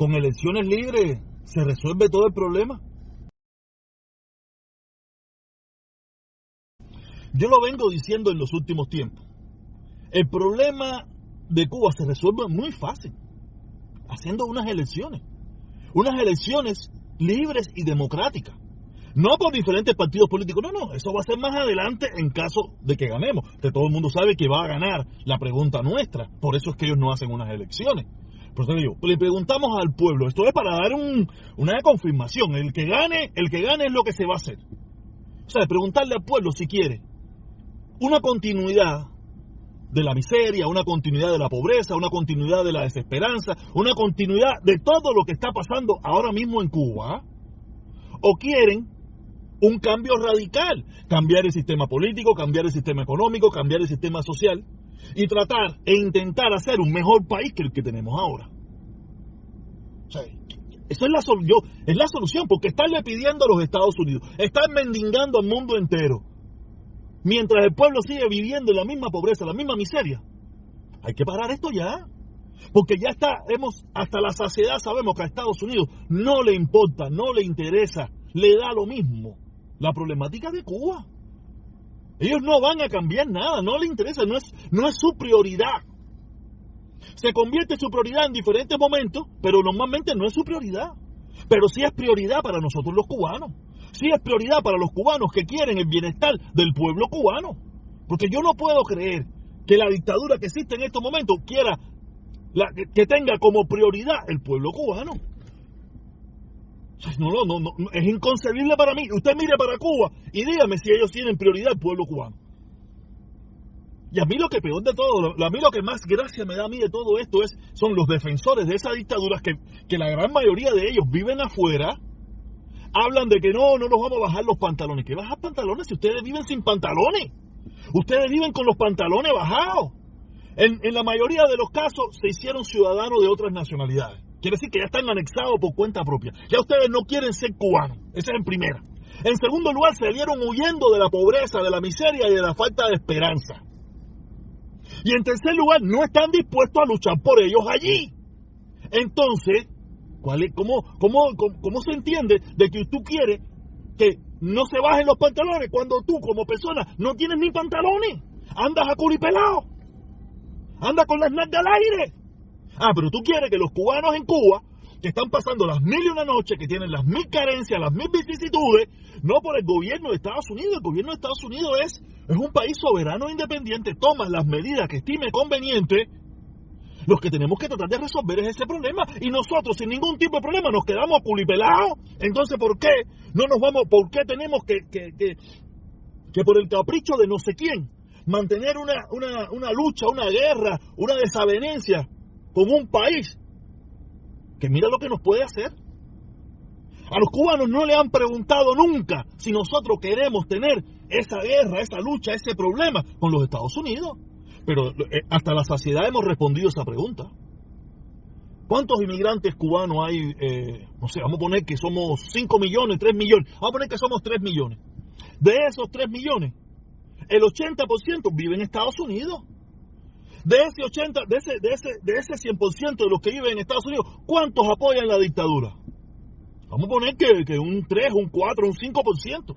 con elecciones libres se resuelve todo el problema. Yo lo vengo diciendo en los últimos tiempos. El problema de Cuba se resuelve muy fácil, haciendo unas elecciones. Unas elecciones libres y democráticas. No por diferentes partidos políticos, no, no, eso va a ser más adelante en caso de que ganemos, que todo el mundo sabe que va a ganar la pregunta nuestra, por eso es que ellos no hacen unas elecciones. Por eso le preguntamos al pueblo, esto es para dar una confirmación, el que gane, el que gane es lo que se va a hacer. O sea, preguntarle al pueblo si quiere una continuidad de la miseria, una continuidad de la pobreza, una continuidad de la desesperanza, una continuidad de todo lo que está pasando ahora mismo en Cuba, o quieren un cambio radical, cambiar el sistema político, cambiar el sistema económico, cambiar el sistema social y tratar e intentar hacer un mejor país que el que tenemos ahora. O sea, eso es la, es la solución, porque estarle pidiendo a los Estados Unidos, estar mendigando al mundo entero, mientras el pueblo sigue viviendo en la misma pobreza, la misma miseria. Hay que parar esto ya. Porque ya está, hemos, hasta la saciedad sabemos que a Estados Unidos no le importa, no le interesa, le da lo mismo la problemática de Cuba. Ellos no van a cambiar nada, no le interesa, no es, no es su prioridad. Se convierte en su prioridad en diferentes momentos, pero normalmente no es su prioridad. Pero sí es prioridad para nosotros los cubanos. Sí es prioridad para los cubanos que quieren el bienestar del pueblo cubano. Porque yo no puedo creer que la dictadura que existe en estos momentos quiera que tenga como prioridad el pueblo cubano. No, no, no, es inconcebible para mí. Usted mire para Cuba y dígame si ellos tienen prioridad el pueblo cubano. Y a mí lo que peor de todo, a mí lo que más gracia me da a mí de todo esto es, son los defensores de esas dictaduras que, que la gran mayoría de ellos viven afuera, hablan de que no, no nos vamos a bajar los pantalones. ¿Qué bajar pantalones si ustedes viven sin pantalones? Ustedes viven con los pantalones bajados. En, en la mayoría de los casos se hicieron ciudadanos de otras nacionalidades. Quiere decir que ya están anexados por cuenta propia. Ya ustedes no quieren ser cubanos. Esa es en primera. En segundo lugar, se dieron huyendo de la pobreza, de la miseria y de la falta de esperanza. Y en tercer lugar, no están dispuestos a luchar por ellos allí. Entonces, ¿cuál es, cómo, se entiende de que tú quieres que no se bajen los pantalones cuando tú como persona no tienes ni pantalones? Andas a curipelado. Andas con las nalgas al aire. Ah, pero tú quieres que los cubanos en Cuba, que están pasando las mil y una noches, que tienen las mil carencias, las mil vicisitudes, no por el gobierno de Estados Unidos. El gobierno de Estados Unidos es, es un país soberano e independiente, toma las medidas que estime conveniente. Los que tenemos que tratar de resolver es ese problema. Y nosotros, sin ningún tipo de problema, nos quedamos culipelados. Entonces, ¿por qué no nos vamos? ¿Por qué tenemos que, que, que, que por el capricho de no sé quién, mantener una, una, una lucha, una guerra, una desavenencia con un país que mira lo que nos puede hacer. A los cubanos no le han preguntado nunca si nosotros queremos tener esa guerra, esa lucha, ese problema con los Estados Unidos. Pero eh, hasta la saciedad hemos respondido esa pregunta. ¿Cuántos inmigrantes cubanos hay? Eh, no sé, vamos a poner que somos 5 millones, 3 millones. Vamos a poner que somos 3 millones. De esos 3 millones, el 80% vive en Estados Unidos. De ese 80, de ese, de ese, de ese 100% de los que viven en Estados Unidos, ¿cuántos apoyan la dictadura? Vamos a poner que, que un 3, un 4, un 5%.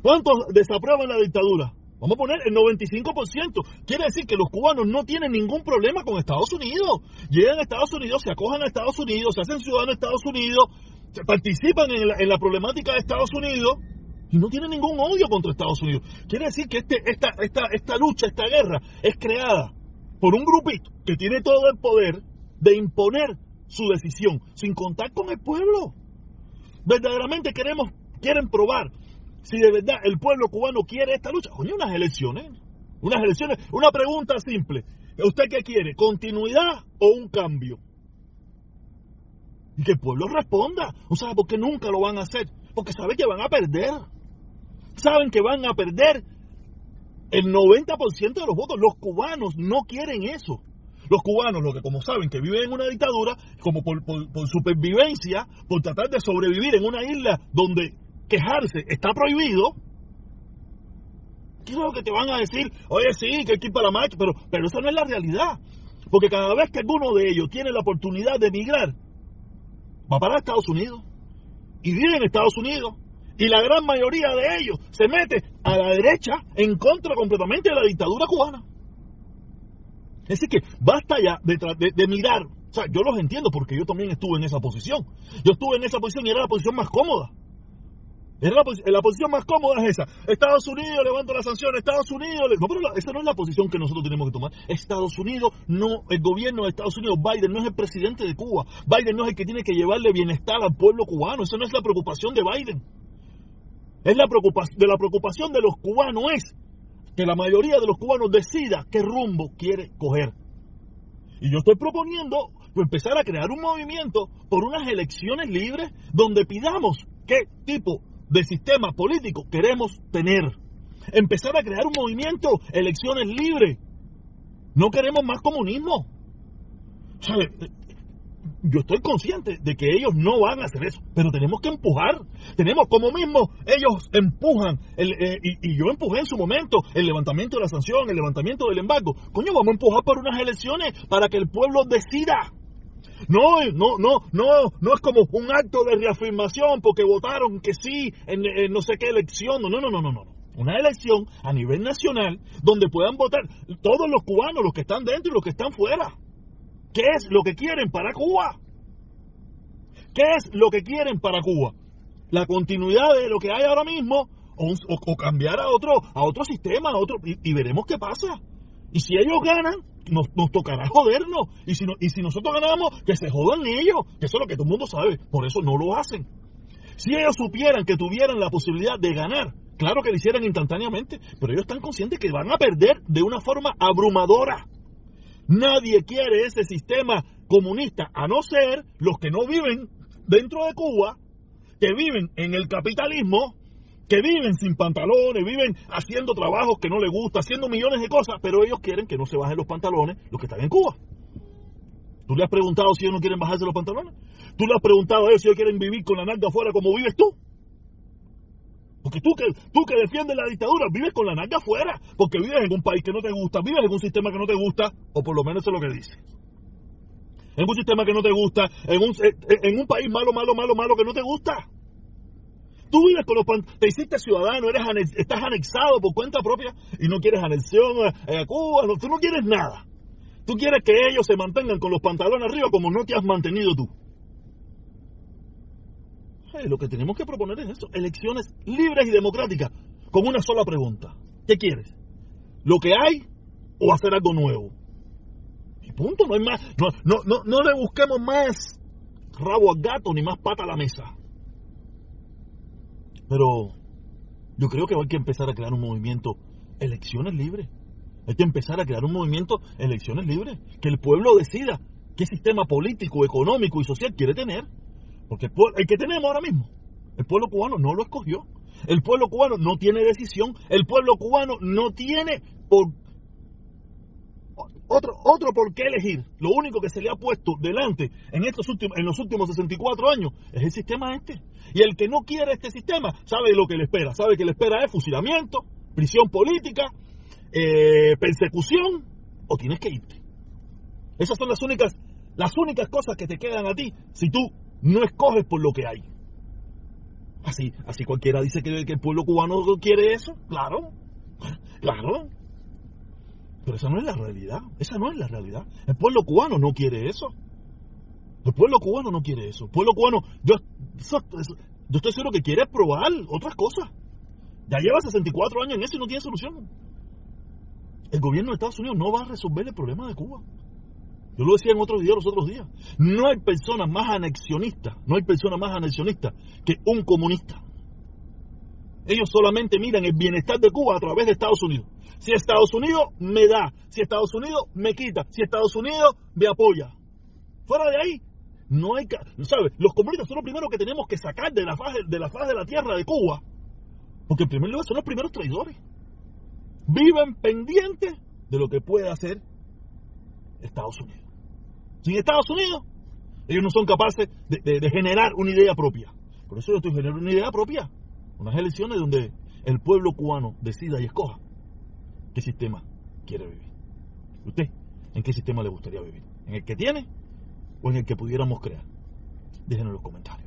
¿Cuántos desaprueban la dictadura? Vamos a poner el 95%. Quiere decir que los cubanos no tienen ningún problema con Estados Unidos. Llegan a Estados Unidos, se acojan a Estados Unidos, se hacen ciudadanos de Estados Unidos, participan en la, en la problemática de Estados Unidos y no tiene ningún odio contra Estados Unidos. Quiere decir que este, esta, lucha, esta guerra, es creada por un grupito que tiene todo el poder de imponer su decisión, sin contar con el pueblo. Verdaderamente queremos, quieren probar si de verdad el pueblo cubano quiere esta lucha. Oye, unas elecciones, unas elecciones, una pregunta simple. ¿Usted qué quiere? ¿Continuidad o un cambio? Y que el pueblo responda. ¿No sabe por qué nunca lo van a hacer? Porque sabe que van a perder saben que van a perder el 90% de los votos. Los cubanos no quieren eso. Los cubanos, lo que como saben que viven en una dictadura, como por, supervivencia, por tratar de sobrevivir en una isla donde quejarse está prohibido, ¿qué es lo que te van a decir? Oye, sí, que hay que ir para la marcha, pero, pero esa no es la realidad. Porque cada vez que alguno de ellos tiene la oportunidad de emigrar, va para Estados Unidos. Y vive en Estados Unidos. Y la gran mayoría de ellos se mete a la derecha en contra completamente de la dictadura cubana. Es decir, que basta ya de, mirar. O sea, yo los entiendo porque yo también estuve en esa posición. Yo estuve en esa posición y era la posición más cómoda. Era la, posición más cómoda es esa. Estados Unidos levanta la sanción, Estados Unidos... No, pero esa no es la posición que nosotros tenemos que tomar. Estados Unidos, no, el gobierno de Estados Unidos, Biden no es el presidente de Cuba. Biden no es el que tiene que llevarle bienestar al pueblo cubano. Esa no es la preocupación de Biden. Es la preocupación, de la preocupación de los cubanos es que la mayoría de los cubanos decida qué rumbo quiere coger. Y yo estoy proponiendo empezar a crear un movimiento por unas elecciones libres donde pidamos qué tipo de sistema político queremos tener. Empezar a crear un movimiento, elecciones libres. No queremos más comunismo. Yo estoy consciente de que ellos no van a hacer eso, pero tenemos que empujar. Tenemos como mismo, ellos empujan, eh, y, yo empujé en su momento el levantamiento de la sanción, el levantamiento del embargo. Coño, vamos a empujar por unas elecciones para que el pueblo decida. No, no, no, no, no es como un acto de reafirmación porque votaron que sí en, no sé qué elección. No, no, no, no, no. Una elección a nivel nacional donde puedan votar todos los cubanos, los que están dentro y los que están fuera. ¿Qué es lo que quieren para Cuba? ¿Qué es lo que quieren para Cuba? La continuidad de lo que hay ahora mismo o, cambiar a otro, a otro sistema, a otro, y veremos qué pasa. Y si ellos ganan, nos, tocará jodernos. Y si, y si nosotros ganamos, que se jodan ellos. Que eso es lo que todo el mundo sabe. Por eso no lo hacen. Si ellos supieran que tuvieran la posibilidad de ganar, claro que lo hicieran instantáneamente, pero ellos están conscientes que van a perder de una forma abrumadora. Nadie quiere ese sistema comunista, a no ser los que no viven dentro de Cuba, que viven en el capitalismo que viven sin pantalones, viven haciendo trabajos que no les gusta, haciendo millones de cosas, pero ellos quieren que no se bajen los pantalones los que están en Cuba. ¿Tú le has preguntado si ellos no quieren bajarse los pantalones? ¿Tú le has preguntado a ellos si ellos quieren vivir con la nalga afuera como vives tú? Porque tú que, tú que defiendes la dictadura vives con la nalga afuera, porque vives en un país que no te gusta, vives en un sistema que no te gusta, o por lo menos eso es lo que dice. En un sistema que no te gusta, en un, en un país malo, malo, malo, malo que no te gusta. Tú vives con los te hiciste ciudadano, eres estás anexado por cuenta propia y no quieres anexión a, Cuba, tú no quieres nada. Tú quieres que ellos se mantengan con los pantalones arriba como no te has mantenido tú. Lo que tenemos que proponer es eso, elecciones libres y democráticas, con una sola pregunta. ¿Qué quieres? ¿Lo que hay o hacer algo nuevo? Y punto, no hay más, no, no, no, no le busquemos más rabo al gato ni más pata a la mesa. Pero yo creo que hay que empezar a crear un movimiento elecciones libres. Hay que empezar a crear un movimiento elecciones libres. Que el pueblo decida qué sistema político, económico y social quiere tener. Porque el, que tenemos ahora mismo, el pueblo cubano no lo escogió. El pueblo cubano no tiene decisión. El pueblo cubano no tiene otro, otro por qué elegir. Lo único que se le ha puesto delante en, estos últimos, en los últimos 64 años es el sistema este. Y el que no quiere este sistema sabe lo que le espera. Sabe que le espera es fusilamiento, prisión política, eh, persecución o tienes que irte. Esas son las únicas, las únicas cosas que te quedan a ti si tú no escoges por lo que hay. Así, así cualquiera dice que, el pueblo cubano quiere eso. Claro, claro. Pero esa no es la realidad. Esa no es la realidad. El pueblo cubano no quiere eso. El pueblo cubano no quiere eso. El pueblo cubano, yo, yo estoy seguro que quiere probar otras cosas. Ya lleva 64 años en eso y no tiene solución. El gobierno de Estados Unidos no va a resolver el problema de Cuba. Yo lo decía en otro video los otros días. No hay persona más anexionista, no hay persona más anexionista que un comunista. Ellos solamente miran el bienestar de Cuba a través de Estados Unidos. Si Estados Unidos me da, si Estados Unidos me quita, si Estados Unidos me apoya. Fuera de ahí, no hay, ¿sabes? Los comunistas son los primeros que tenemos que sacar de la de la, faz de la tierra de Cuba. Porque en primer lugar son los primeros traidores. Viven pendientes de lo que puede hacer Estados Unidos. Sin Estados Unidos, ellos no son capaces de, generar una idea propia. Por eso yo estoy generando una idea propia. Unas elecciones donde el pueblo cubano decida y escoja qué sistema quiere vivir. Usted ¿En qué sistema le gustaría vivir? ¿En el que tiene o en el que pudiéramos crear? Déjenos en los comentarios.